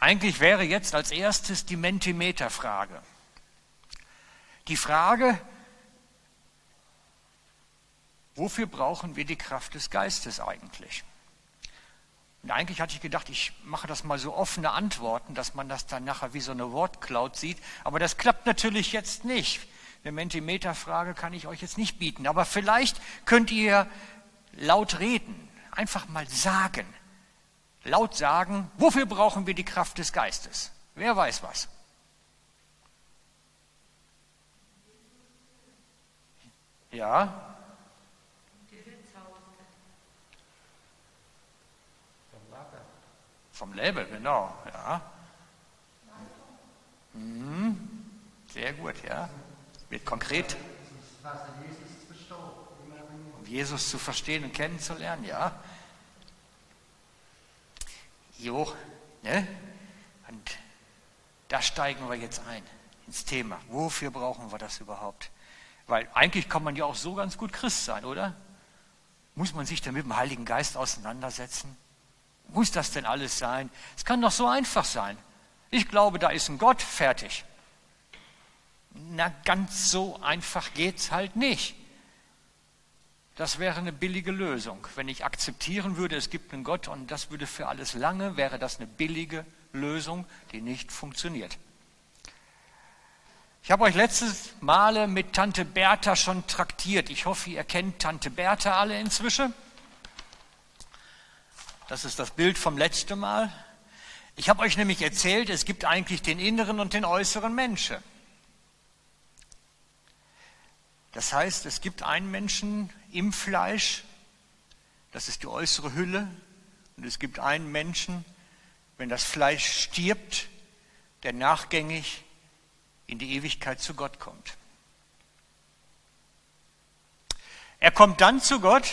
Eigentlich wäre jetzt als erstes die Mentimeter-Frage. Die Frage, wofür brauchen wir die Kraft des Geistes eigentlich? Und eigentlich hatte ich gedacht, ich mache das mal so offene Antworten, dass man das dann nachher wie so eine Wortcloud sieht. Aber das klappt natürlich jetzt nicht. Eine Mentimeter-Frage kann ich euch jetzt nicht bieten. Aber vielleicht könnt ihr laut reden, einfach mal sagen, laut sagen, wofür brauchen wir die Kraft des Geistes? Wer weiß was? Ja? Vom Label, genau, ja. Mhm. Sehr gut, ja. Wird konkret. Um Jesus zu verstehen und kennenzulernen, ja. Jo, ne? Und da steigen wir jetzt ein ins Thema. Wofür brauchen wir das überhaupt? Weil eigentlich kann man ja auch so ganz gut Christ sein, oder? Muss man sich dann mit dem Heiligen Geist auseinandersetzen? Muss das denn alles sein? Es kann doch so einfach sein. Ich glaube, da ist ein Gott fertig. Na, ganz so einfach geht's halt nicht. Das wäre eine billige Lösung. Wenn ich akzeptieren würde, es gibt einen Gott und das würde für alles lange, wäre das eine billige Lösung, die nicht funktioniert. Ich habe euch letztes Male mit Tante Bertha schon traktiert. Ich hoffe, ihr kennt Tante Bertha alle inzwischen. Das ist das Bild vom letzten Mal. Ich habe euch nämlich erzählt, es gibt eigentlich den inneren und den äußeren Menschen. Das heißt, es gibt einen Menschen im Fleisch, das ist die äußere Hülle, und es gibt einen Menschen, wenn das Fleisch stirbt, der nachgängig in die Ewigkeit zu Gott kommt. Er kommt dann zu Gott,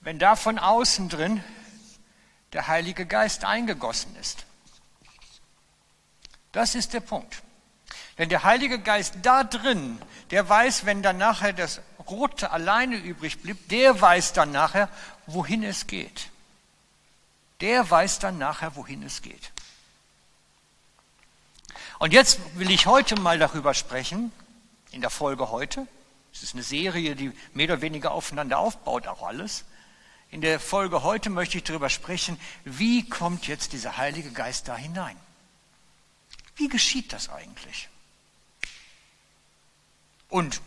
wenn da von außen drin der Heilige Geist eingegossen ist. Das ist der Punkt. Denn der Heilige Geist da drin, der weiß, wenn dann nachher das Rote alleine übrig blieb, der weiß dann nachher, wohin es geht. Der weiß dann nachher, wohin es geht. Und jetzt will ich heute mal darüber sprechen, in der Folge heute. Es ist eine Serie, die mehr oder weniger aufeinander aufbaut, auch alles. In der Folge heute möchte ich darüber sprechen, wie kommt jetzt dieser Heilige Geist da hinein? Wie geschieht das eigentlich? Und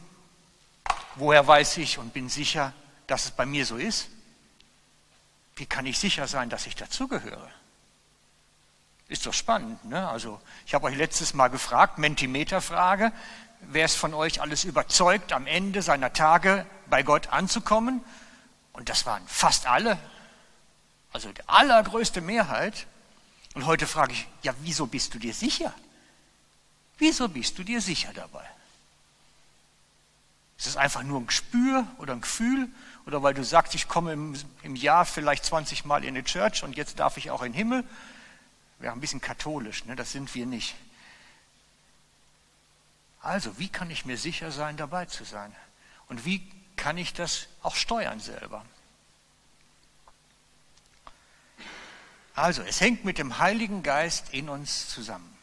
woher weiß ich und bin sicher, dass es bei mir so ist? Wie kann ich sicher sein, dass ich dazugehöre? Ist doch spannend. Ne? Also ich habe euch letztes Mal gefragt, Mentimeter-Frage, wer ist von euch alles überzeugt, am Ende seiner Tage bei Gott anzukommen? Und das waren fast alle, also die allergrößte Mehrheit. Und heute frage ich, ja, wieso bist du dir sicher? Wieso bist du dir sicher dabei? Ist es einfach nur ein Gespür oder ein Gefühl? Oder weil du sagst, ich komme im, im Jahr vielleicht 20 Mal in die Church und jetzt darf ich auch in den Himmel? Wäre ein bisschen katholisch, ne? das sind wir nicht. Also, wie kann ich mir sicher sein, dabei zu sein? Und wie kann ich das auch steuern selber. Also, es hängt mit dem Heiligen Geist in uns zusammen.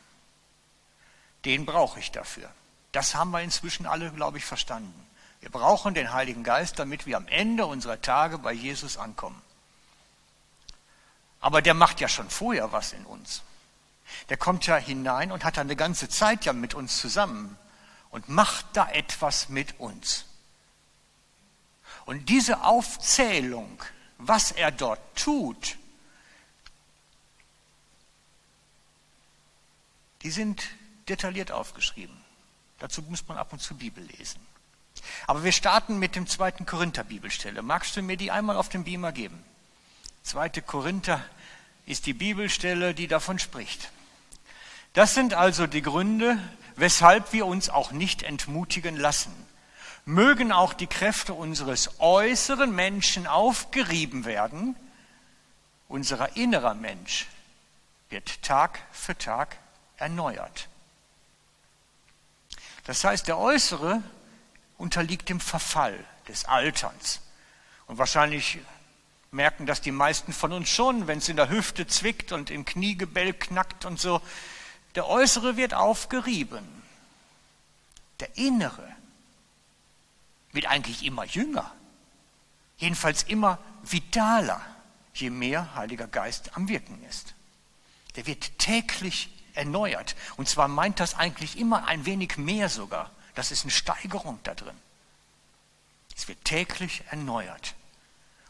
Den brauche ich dafür. Das haben wir inzwischen alle, glaube ich, verstanden. Wir brauchen den Heiligen Geist, damit wir am Ende unserer Tage bei Jesus ankommen. Aber der macht ja schon vorher was in uns. Der kommt ja hinein und hat dann eine ganze Zeit ja mit uns zusammen und macht da etwas mit uns. Und diese Aufzählung, was er dort tut, die sind detailliert aufgeschrieben. Dazu muss man ab und zu Bibel lesen. Aber wir starten mit dem zweiten Korinther Bibelstelle. Magst du mir die einmal auf dem Beamer geben? Zweite Korinther ist die Bibelstelle, die davon spricht. Das sind also die Gründe, weshalb wir uns auch nicht entmutigen lassen mögen auch die Kräfte unseres äußeren Menschen aufgerieben werden, unser innerer Mensch wird Tag für Tag erneuert. Das heißt, der äußere unterliegt dem Verfall des Alterns. Und wahrscheinlich merken das die meisten von uns schon, wenn es in der Hüfte zwickt und im Kniegebell knackt und so. Der äußere wird aufgerieben. Der innere wird eigentlich immer jünger. Jedenfalls immer vitaler, je mehr Heiliger Geist am Wirken ist. Der wird täglich erneuert. Und zwar meint das eigentlich immer ein wenig mehr sogar. Das ist eine Steigerung da drin. Es wird täglich erneuert.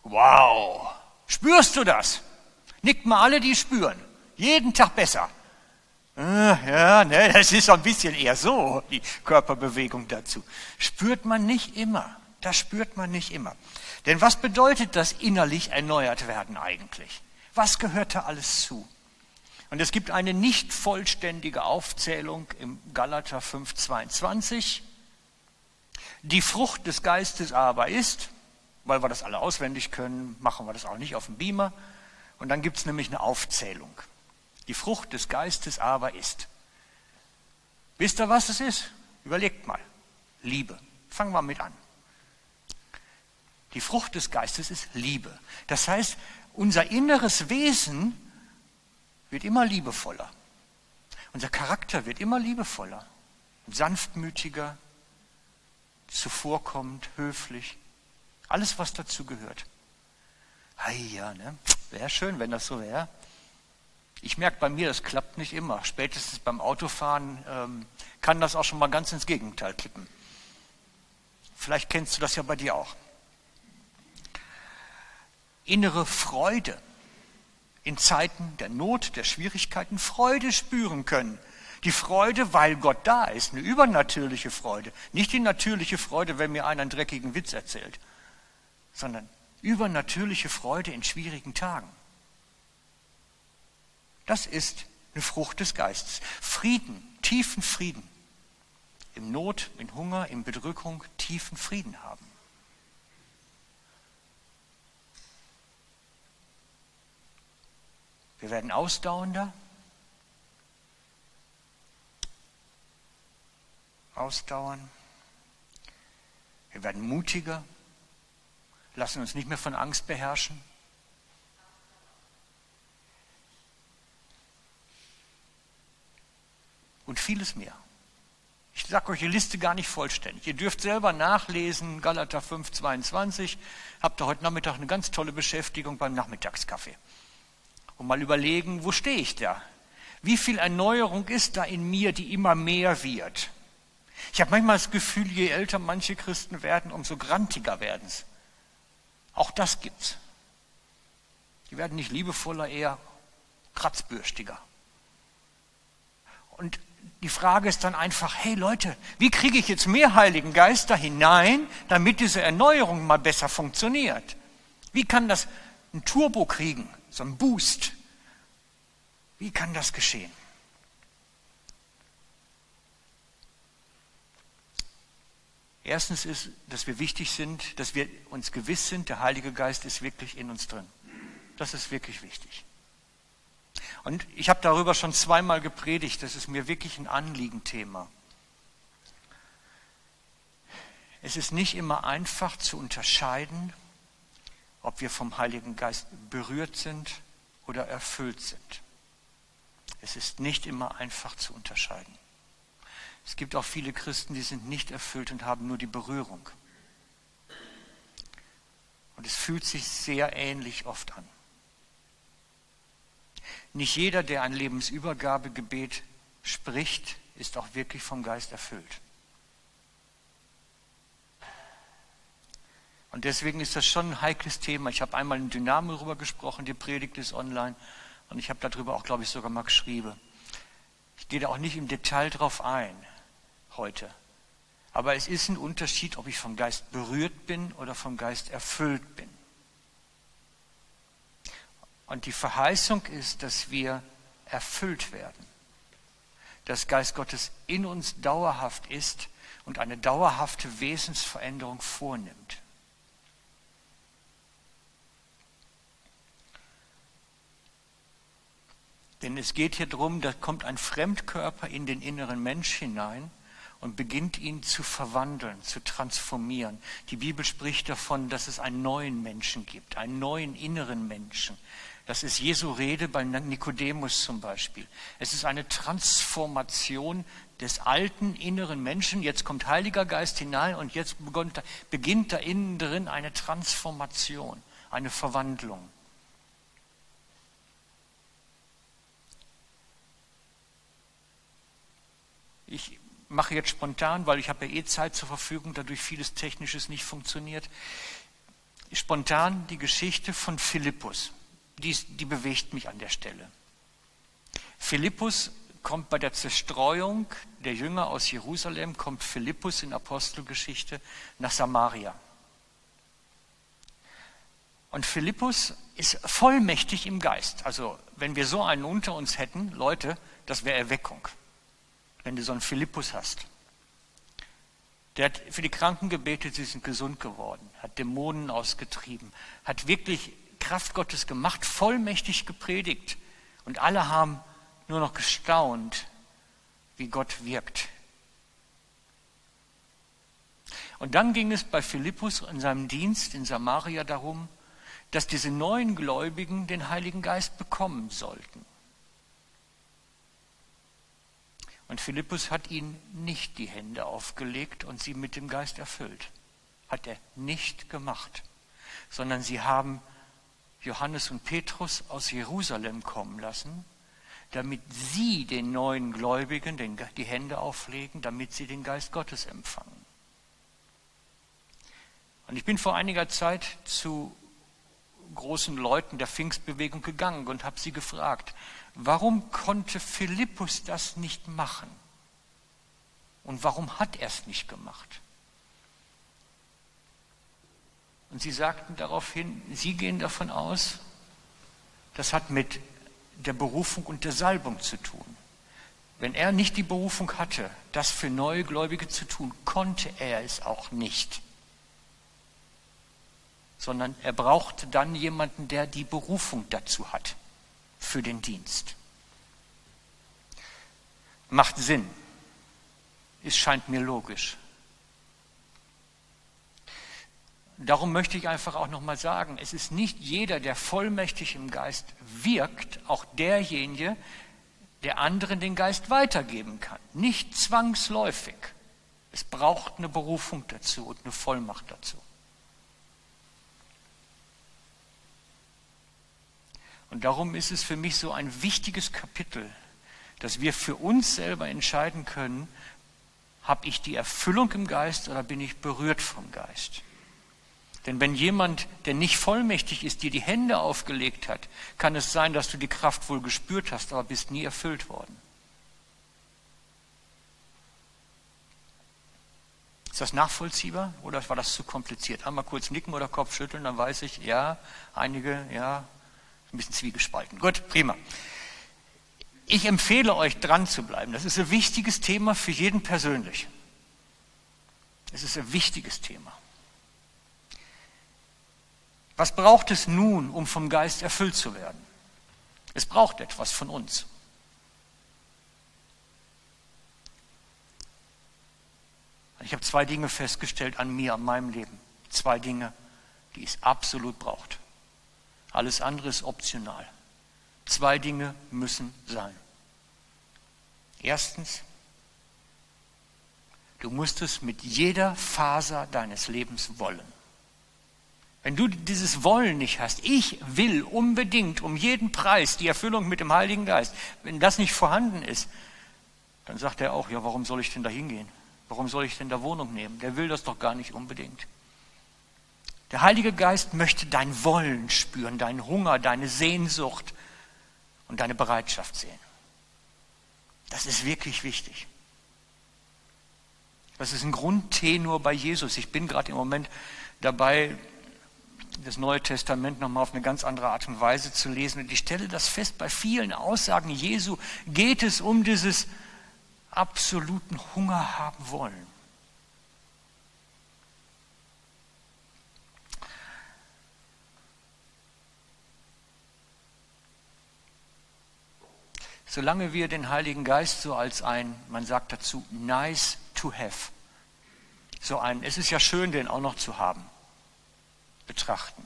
Wow! Spürst du das? Nickt mal alle, die spüren. Jeden Tag besser. Ah, ja, ne, das ist so ein bisschen eher so, die Körperbewegung dazu. Spürt man nicht immer. Das spürt man nicht immer. Denn was bedeutet das innerlich erneuert werden eigentlich? Was gehört da alles zu? Und es gibt eine nicht vollständige Aufzählung im Galater 5,22. Die Frucht des Geistes aber ist, weil wir das alle auswendig können, machen wir das auch nicht auf dem Beamer. Und dann gibt es nämlich eine Aufzählung. Die Frucht des Geistes aber ist. Wisst ihr, was es ist? Überlegt mal. Liebe. Fangen wir mit an. Die Frucht des Geistes ist Liebe. Das heißt, unser inneres Wesen wird immer liebevoller. Unser Charakter wird immer liebevoller, sanftmütiger, zuvorkommend, höflich. Alles, was dazu gehört. Hey, ja, ne? Wäre schön, wenn das so wäre. Ich merke bei mir, das klappt nicht immer. Spätestens beim Autofahren ähm, kann das auch schon mal ganz ins Gegenteil kippen. Vielleicht kennst du das ja bei dir auch. Innere Freude in Zeiten der Not, der Schwierigkeiten Freude spüren können. Die Freude, weil Gott da ist, eine übernatürliche Freude. Nicht die natürliche Freude, wenn mir einer einen dreckigen Witz erzählt, sondern übernatürliche Freude in schwierigen Tagen. Das ist eine Frucht des Geistes. Frieden, tiefen Frieden. Im Not, in Hunger, in Bedrückung tiefen Frieden haben. Wir werden ausdauernder, ausdauern. Wir werden mutiger, lassen uns nicht mehr von Angst beherrschen. Und vieles mehr. Ich sage euch die Liste gar nicht vollständig. Ihr dürft selber nachlesen, Galater 5, 22. Habt ihr heute Nachmittag eine ganz tolle Beschäftigung beim Nachmittagskaffee und mal überlegen, wo stehe ich da? Wie viel Erneuerung ist da in mir, die immer mehr wird? Ich habe manchmal das Gefühl, je älter manche Christen werden, umso grantiger werden sie. Auch das gibt's. Die werden nicht liebevoller, eher kratzbürstiger. Und die Frage ist dann einfach, hey Leute, wie kriege ich jetzt mehr Heiligen Geist da hinein, damit diese Erneuerung mal besser funktioniert? Wie kann das ein Turbo kriegen? So ein Boost. Wie kann das geschehen? Erstens ist, dass wir wichtig sind, dass wir uns gewiss sind, der Heilige Geist ist wirklich in uns drin. Das ist wirklich wichtig. Und ich habe darüber schon zweimal gepredigt, das ist mir wirklich ein Anliegenthema. Es ist nicht immer einfach zu unterscheiden, ob wir vom Heiligen Geist berührt sind oder erfüllt sind. Es ist nicht immer einfach zu unterscheiden. Es gibt auch viele Christen, die sind nicht erfüllt und haben nur die Berührung. Und es fühlt sich sehr ähnlich oft an. Nicht jeder, der ein Lebensübergabegebet spricht, ist auch wirklich vom Geist erfüllt. Und deswegen ist das schon ein heikles Thema. Ich habe einmal in Dynamo darüber gesprochen, die Predigt ist online. Und ich habe darüber auch, glaube ich, sogar mal geschrieben. Ich gehe da auch nicht im Detail drauf ein heute. Aber es ist ein Unterschied, ob ich vom Geist berührt bin oder vom Geist erfüllt bin. Und die Verheißung ist, dass wir erfüllt werden. Dass Geist Gottes in uns dauerhaft ist und eine dauerhafte Wesensveränderung vornimmt. Denn es geht hier darum, da kommt ein Fremdkörper in den inneren Mensch hinein und beginnt ihn zu verwandeln, zu transformieren. Die Bibel spricht davon, dass es einen neuen Menschen gibt, einen neuen inneren Menschen. Das ist Jesu Rede bei Nikodemus zum Beispiel. Es ist eine Transformation des alten inneren Menschen. Jetzt kommt Heiliger Geist hinein und jetzt beginnt da innen drin eine Transformation, eine Verwandlung. Ich mache jetzt spontan, weil ich habe ja eh Zeit zur Verfügung, dadurch vieles Technisches nicht funktioniert. Spontan die Geschichte von Philippus. Die, die bewegt mich an der Stelle. Philippus kommt bei der Zerstreuung der Jünger aus Jerusalem, kommt Philippus in Apostelgeschichte nach Samaria. Und Philippus ist vollmächtig im Geist. Also wenn wir so einen unter uns hätten, Leute, das wäre Erweckung wenn du so einen Philippus hast. Der hat für die Kranken gebetet, sie sind gesund geworden, hat Dämonen ausgetrieben, hat wirklich Kraft Gottes gemacht, vollmächtig gepredigt. Und alle haben nur noch gestaunt, wie Gott wirkt. Und dann ging es bei Philippus in seinem Dienst in Samaria darum, dass diese neuen Gläubigen den Heiligen Geist bekommen sollten. Und Philippus hat ihnen nicht die Hände aufgelegt und sie mit dem Geist erfüllt. Hat er nicht gemacht, sondern sie haben Johannes und Petrus aus Jerusalem kommen lassen, damit sie den neuen Gläubigen die Hände auflegen, damit sie den Geist Gottes empfangen. Und ich bin vor einiger Zeit zu großen Leuten der Pfingstbewegung gegangen und habe sie gefragt, warum konnte Philippus das nicht machen? Und warum hat er es nicht gemacht? Und sie sagten daraufhin, sie gehen davon aus, das hat mit der Berufung und der Salbung zu tun. Wenn er nicht die Berufung hatte, das für neue Gläubige zu tun, konnte er es auch nicht. Sondern er brauchte dann jemanden, der die Berufung dazu hat für den Dienst. Macht Sinn. Es scheint mir logisch. Darum möchte ich einfach auch nochmal sagen, es ist nicht jeder, der vollmächtig im Geist wirkt, auch derjenige, der anderen den Geist weitergeben kann. Nicht zwangsläufig. Es braucht eine Berufung dazu und eine Vollmacht dazu. Und darum ist es für mich so ein wichtiges Kapitel, dass wir für uns selber entscheiden können, habe ich die Erfüllung im Geist oder bin ich berührt vom Geist? Denn wenn jemand, der nicht vollmächtig ist, dir die Hände aufgelegt hat, kann es sein, dass du die Kraft wohl gespürt hast, aber bist nie erfüllt worden. Ist das nachvollziehbar oder war das zu kompliziert? Einmal kurz nicken oder Kopf schütteln, dann weiß ich, ja, einige, ja, ein bisschen zwiegespalten. Gut, prima. Ich empfehle euch dran zu bleiben. Das ist ein wichtiges Thema für jeden persönlich. Es ist ein wichtiges Thema. Was braucht es nun, um vom Geist erfüllt zu werden? Es braucht etwas von uns. Ich habe zwei Dinge festgestellt an mir, an meinem Leben. Zwei Dinge, die es absolut braucht. Alles andere ist optional. Zwei Dinge müssen sein. Erstens, du musst es mit jeder Faser deines Lebens wollen. Wenn du dieses Wollen nicht hast, ich will unbedingt um jeden Preis die Erfüllung mit dem Heiligen Geist, wenn das nicht vorhanden ist, dann sagt er auch, ja, warum soll ich denn da hingehen? Warum soll ich denn da Wohnung nehmen? Der will das doch gar nicht unbedingt. Der Heilige Geist möchte dein Wollen spüren, deinen Hunger, deine Sehnsucht und deine Bereitschaft sehen. Das ist wirklich wichtig. Das ist ein Grundtenor bei Jesus. Ich bin gerade im Moment dabei, das Neue Testament nochmal auf eine ganz andere Art und Weise zu lesen. Und ich stelle das fest, bei vielen Aussagen Jesu geht es um dieses absoluten Hunger haben wollen. Solange wir den Heiligen Geist so als ein, man sagt dazu, nice to have. So ein, es ist ja schön, den auch noch zu haben, betrachten.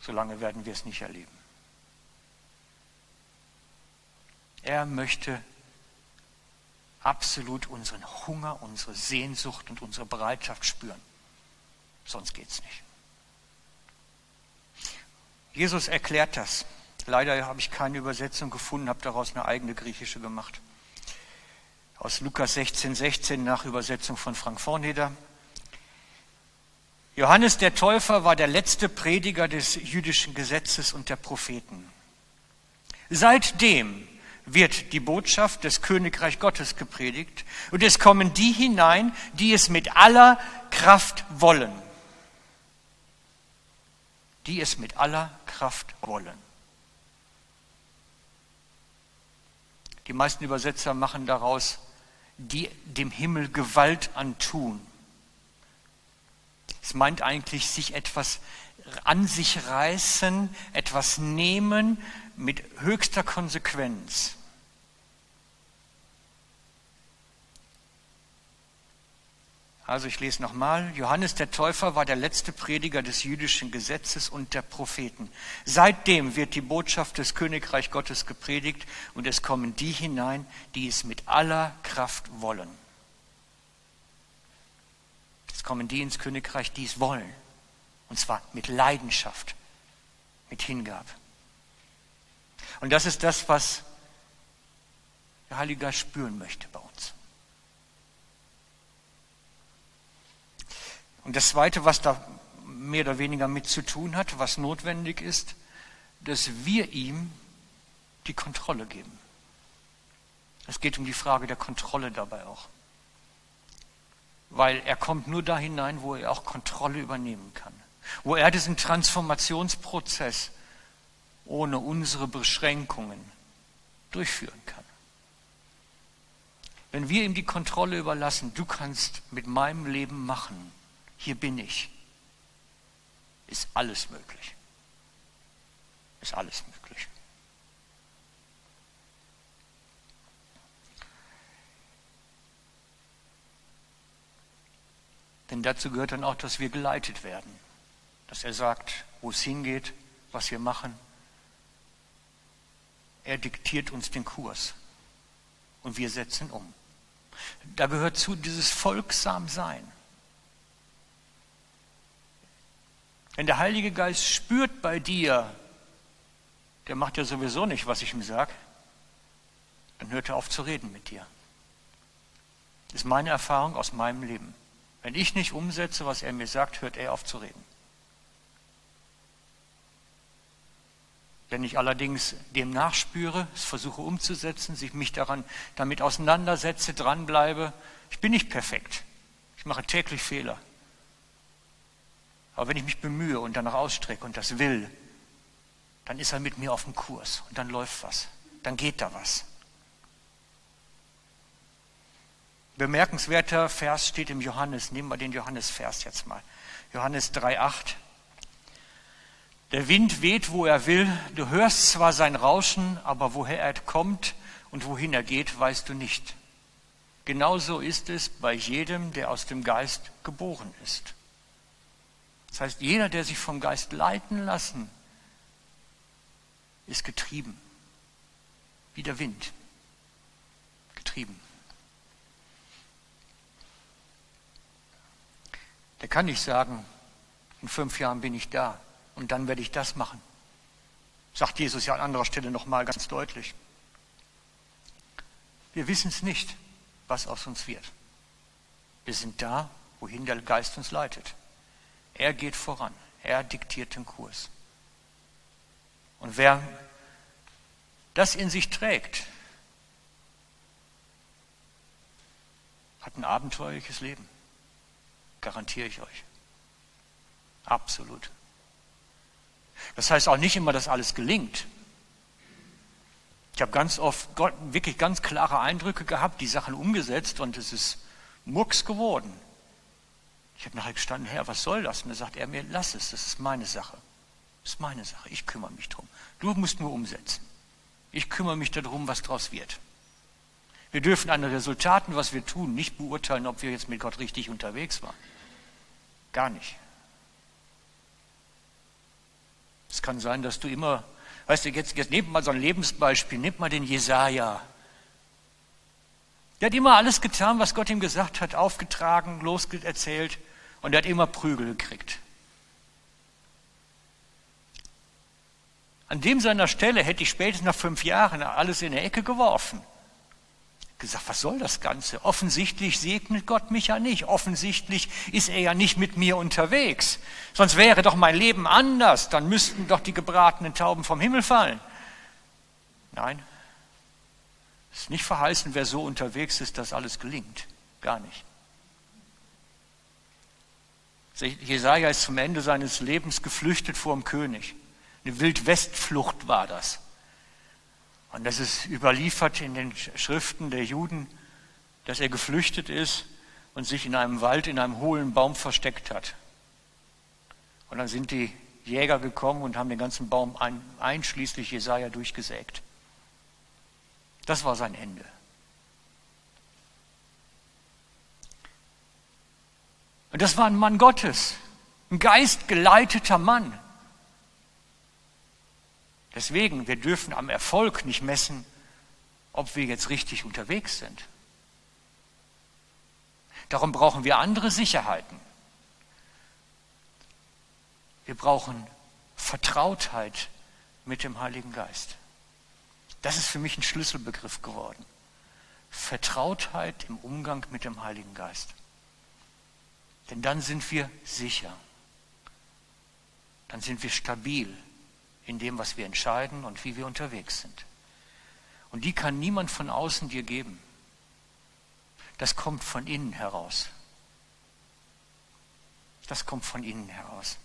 Solange werden wir es nicht erleben. Er möchte absolut unseren Hunger, unsere Sehnsucht und unsere Bereitschaft spüren. Sonst geht es nicht. Jesus erklärt das. Leider habe ich keine Übersetzung gefunden, habe daraus eine eigene griechische gemacht. Aus Lukas 16, 16 nach Übersetzung von Frank Vorneder. Johannes der Täufer war der letzte Prediger des jüdischen Gesetzes und der Propheten. Seitdem wird die Botschaft des Königreich Gottes gepredigt und es kommen die hinein, die es mit aller Kraft wollen. Die es mit aller Kraft wollen. Die meisten Übersetzer machen daraus, die dem Himmel Gewalt antun. Es meint eigentlich sich etwas an sich reißen, etwas nehmen mit höchster Konsequenz. Also ich lese nochmal. Johannes der Täufer war der letzte Prediger des jüdischen Gesetzes und der Propheten. Seitdem wird die Botschaft des Königreich Gottes gepredigt und es kommen die hinein, die es mit aller Kraft wollen. Es kommen die ins Königreich, die es wollen. Und zwar mit Leidenschaft, mit Hingabe. Und das ist das, was der Heilige Geist spüren möchte bei uns. Und das Zweite, was da mehr oder weniger mit zu tun hat, was notwendig ist, dass wir ihm die Kontrolle geben. Es geht um die Frage der Kontrolle dabei auch. Weil er kommt nur da hinein, wo er auch Kontrolle übernehmen kann. Wo er diesen Transformationsprozess ohne unsere Beschränkungen durchführen kann. Wenn wir ihm die Kontrolle überlassen, du kannst mit meinem Leben machen, hier bin ich, ist alles möglich. Ist alles möglich. Denn dazu gehört dann auch, dass wir geleitet werden. Dass er sagt, wo es hingeht, was wir machen. Er diktiert uns den Kurs und wir setzen um. Da gehört zu dieses Folgsam-Sein. Wenn der Heilige Geist spürt bei dir, der macht ja sowieso nicht, was ich ihm sage, dann hört er auf zu reden mit dir. Das ist meine Erfahrung aus meinem Leben. Wenn ich nicht umsetze, was er mir sagt, hört er auf zu reden. Wenn ich allerdings dem nachspüre, es versuche umzusetzen, sich mich daran damit auseinandersetze, dranbleibe, ich bin nicht perfekt. Ich mache täglich Fehler. Aber wenn ich mich bemühe und danach ausstrecke und das will, dann ist er mit mir auf dem Kurs und dann läuft was. Dann geht da was. Bemerkenswerter Vers steht im Johannes. Nehmen wir den Johannes-Vers jetzt mal. Johannes 3,8. Der Wind weht, wo er will. Du hörst zwar sein Rauschen, aber woher er kommt und wohin er geht, weißt du nicht. Genauso ist es bei jedem, der aus dem Geist geboren ist. Das heißt, jeder, der sich vom Geist leiten lassen, ist getrieben. Wie der Wind. Getrieben. Der kann nicht sagen, in fünf Jahren bin ich da und dann werde ich das machen. Sagt Jesus ja an anderer Stelle nochmal ganz deutlich. Wir wissen es nicht, was aus uns wird. Wir sind da, wohin der Geist uns leitet. Er geht voran. Er diktiert den Kurs. Und wer das in sich trägt, hat ein abenteuerliches Leben. Garantiere ich euch. Absolut. Das heißt auch nicht immer, dass alles gelingt. Ich habe ganz oft wirklich ganz klare Eindrücke gehabt, die Sachen umgesetzt und es ist Mucks geworden. Ich habe nachher gestanden, Herr, was soll das? Und er sagt er mir, lass es, das ist meine Sache. Das ist meine Sache, ich kümmere mich drum. Du musst nur umsetzen. Ich kümmere mich darum, was draus wird. Wir dürfen an den Resultaten, was wir tun, nicht beurteilen, ob wir jetzt mit Gott richtig unterwegs waren. Gar nicht. Es kann sein, dass du immer, weißt du, jetzt, jetzt nehmt mal so ein Lebensbeispiel, nehmt mal den Jesaja. Der hat immer alles getan, was Gott ihm gesagt hat, aufgetragen, loserzählt und er hat immer Prügel gekriegt. An dem seiner Stelle hätte ich spätestens nach fünf Jahren alles in die Ecke geworfen. Gesagt, was soll das Ganze? Offensichtlich segnet Gott mich ja nicht. Offensichtlich ist er ja nicht mit mir unterwegs. Sonst wäre doch mein Leben anders. Dann müssten doch die gebratenen Tauben vom Himmel fallen. Nein, es ist nicht verheißen, wer so unterwegs ist, dass alles gelingt. Gar nicht. Jesaja ist zum Ende seines Lebens geflüchtet vor dem König. Eine Wildwestflucht war das. Und das ist überliefert in den Schriften der Juden, dass er geflüchtet ist und sich in einem Wald, in einem hohlen Baum versteckt hat. Und dann sind die Jäger gekommen und haben den ganzen Baum ein, einschließlich Jesaja durchgesägt. Das war sein Ende. Und das war ein Mann Gottes, ein geistgeleiteter Mann. Deswegen, wir dürfen am Erfolg nicht messen, ob wir jetzt richtig unterwegs sind. Darum brauchen wir andere Sicherheiten. Wir brauchen Vertrautheit mit dem Heiligen Geist. Das ist für mich ein Schlüsselbegriff geworden. Vertrautheit im Umgang mit dem Heiligen Geist. Denn dann sind wir sicher. Dann sind wir stabil in dem, was wir entscheiden und wie wir unterwegs sind. Und die kann niemand von außen dir geben. Das kommt von innen heraus. Das kommt von innen heraus.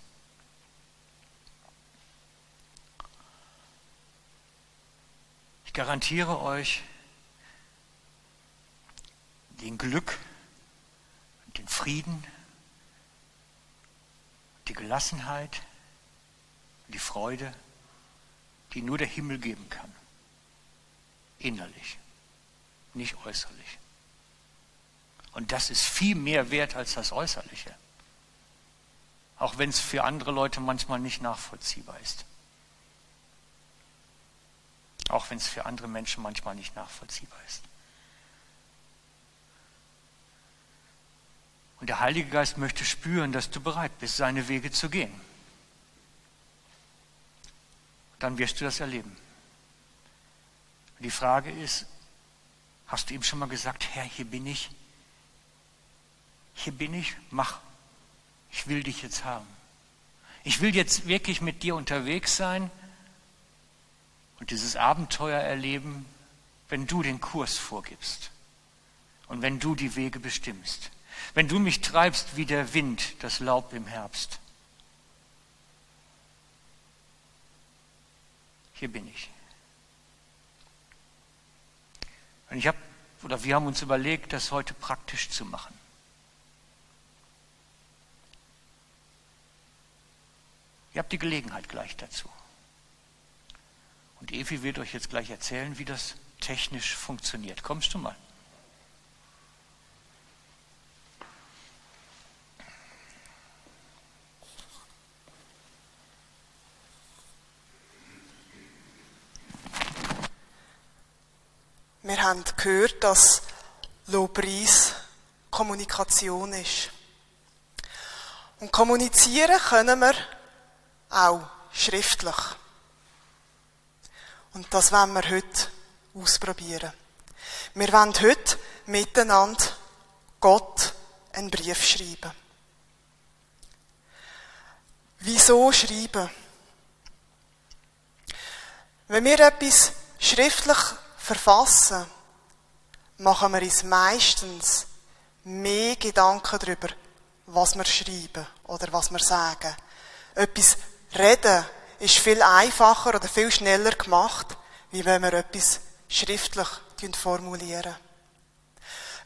Ich garantiere euch den Glück, den Frieden, die Gelassenheit, die Freude, die nur der Himmel geben kann. Innerlich, nicht äußerlich. Und das ist viel mehr wert als das Äußerliche. Auch wenn es für andere Leute manchmal nicht nachvollziehbar ist. Auch wenn es für andere Menschen manchmal nicht nachvollziehbar ist. Und der Heilige Geist möchte spüren, dass du bereit bist, seine Wege zu gehen. Dann wirst du das erleben. Die Frage ist, hast du ihm schon mal gesagt, Herr, hier bin ich, hier bin ich, mach, ich will dich jetzt haben. Ich will jetzt wirklich mit dir unterwegs sein und dieses Abenteuer erleben, wenn du den Kurs vorgibst und wenn du die Wege bestimmst, wenn du mich treibst wie der Wind das Laub im Herbst. hier bin ich. Und ich habe, oder wir haben uns überlegt, das heute praktisch zu machen. Ihr habt die Gelegenheit gleich dazu. Und Evi wird euch jetzt gleich erzählen, wie das technisch funktioniert. Kommst du mal? Wir haben gehört, dass Lobpreis Kommunikation ist. Und kommunizieren können wir auch schriftlich. Und das wollen wir heute ausprobieren. Wir wollen heute miteinander Gott einen Brief schreiben. Wieso schreiben? Wenn wir etwas schriftlich verfassen, machen wir uns meistens mehr Gedanken darüber, was wir schreiben oder was wir sagen. Etwas reden ist viel einfacher oder viel schneller gemacht, wie wenn wir etwas schriftlich formulieren.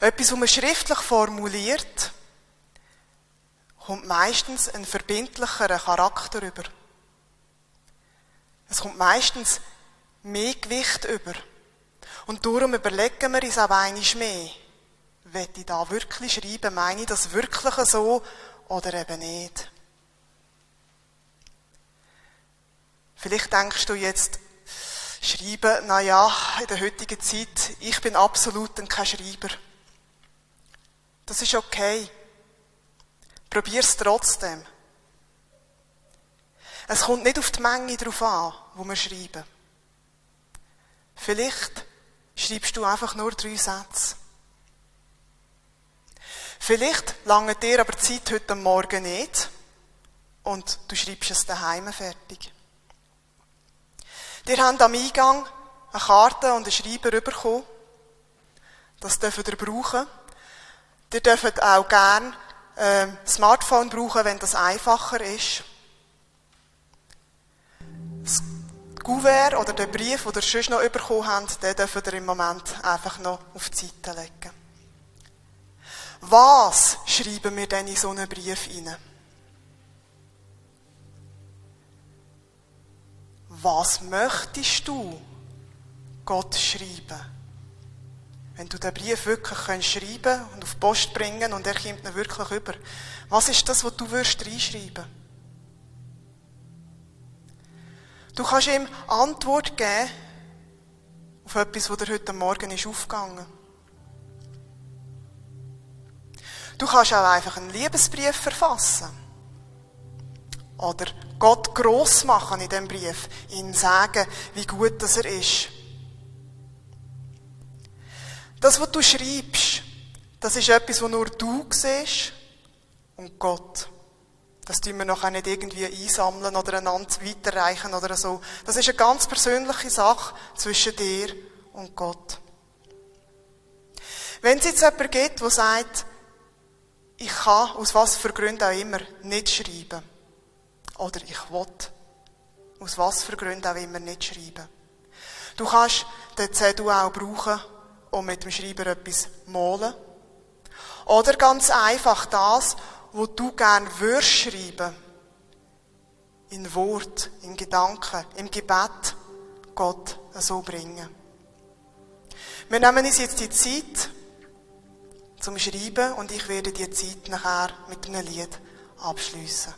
Etwas, was man schriftlich formuliert, kommt meistens ein verbindlicherer Charakter über. Es kommt meistens mehr Gewicht über. Und darum überlegen wir uns auch einmal mehr. Will ich da wirklich schreiben? Meine ich das wirklich so oder eben nicht? Vielleicht denkst du jetzt, schreiben, na ja, in der heutigen Zeit, ich bin absolut kein Schreiber. Das ist okay. Probier's trotzdem. Es kommt nicht auf die Menge drauf an, wo wir schreiben. Vielleicht schreibst du einfach nur drei Sätze. Vielleicht lange dir aber die Zeit heute Morgen nicht und du schreibst es daheim fertig. Wir haben am Eingang eine Karte und einen Schreiber bekommen. Das dürft ihr brauchen. Ihr dürft auch gerne äh, Smartphone brauchen, wenn das einfacher ist. Das Gouverneur oder den Brief, den ihr sonst noch bekommen habt, den dürft ihr im Moment einfach noch auf die Seite legen. Was schreiben wir denn in so einen Brief hinein? Was möchtest du Gott schreiben? Wenn du den Brief wirklich schreiben und auf die Post bringen und er kommt ihn wirklich über. Was ist das, was du würdest reinschreiben? Du kannst ihm Antwort geben auf etwas, was dir heute Morgen ist aufgegangen. Du kannst auch einfach einen Liebesbrief verfassen. Oder Gott gross machen in dem Brief, ihm sagen, wie gut das er ist. Das, was du schreibst, das ist etwas, was nur du siehst und Gott. Das tun wir noch nicht irgendwie einsammeln oder einander weiterreichen oder so. Das ist eine ganz persönliche Sache zwischen dir und Gott. Wenn es jetzt jemanden gibt, der sagt, ich kann, aus was für Gründen auch immer, nicht schreiben, oder ich will. Aus was für Gründen auch immer nicht schreiben. Du kannst den Zettel auch brauchen, um mit dem Schreiber etwas malen. Oder ganz einfach das, wo du gern würdest schreiben. In Wort, in Gedanken, im Gebet Gott so bringen. Wir nehmen uns jetzt die Zeit zum Schreiben und ich werde die Zeit nachher mit einem Lied abschließen.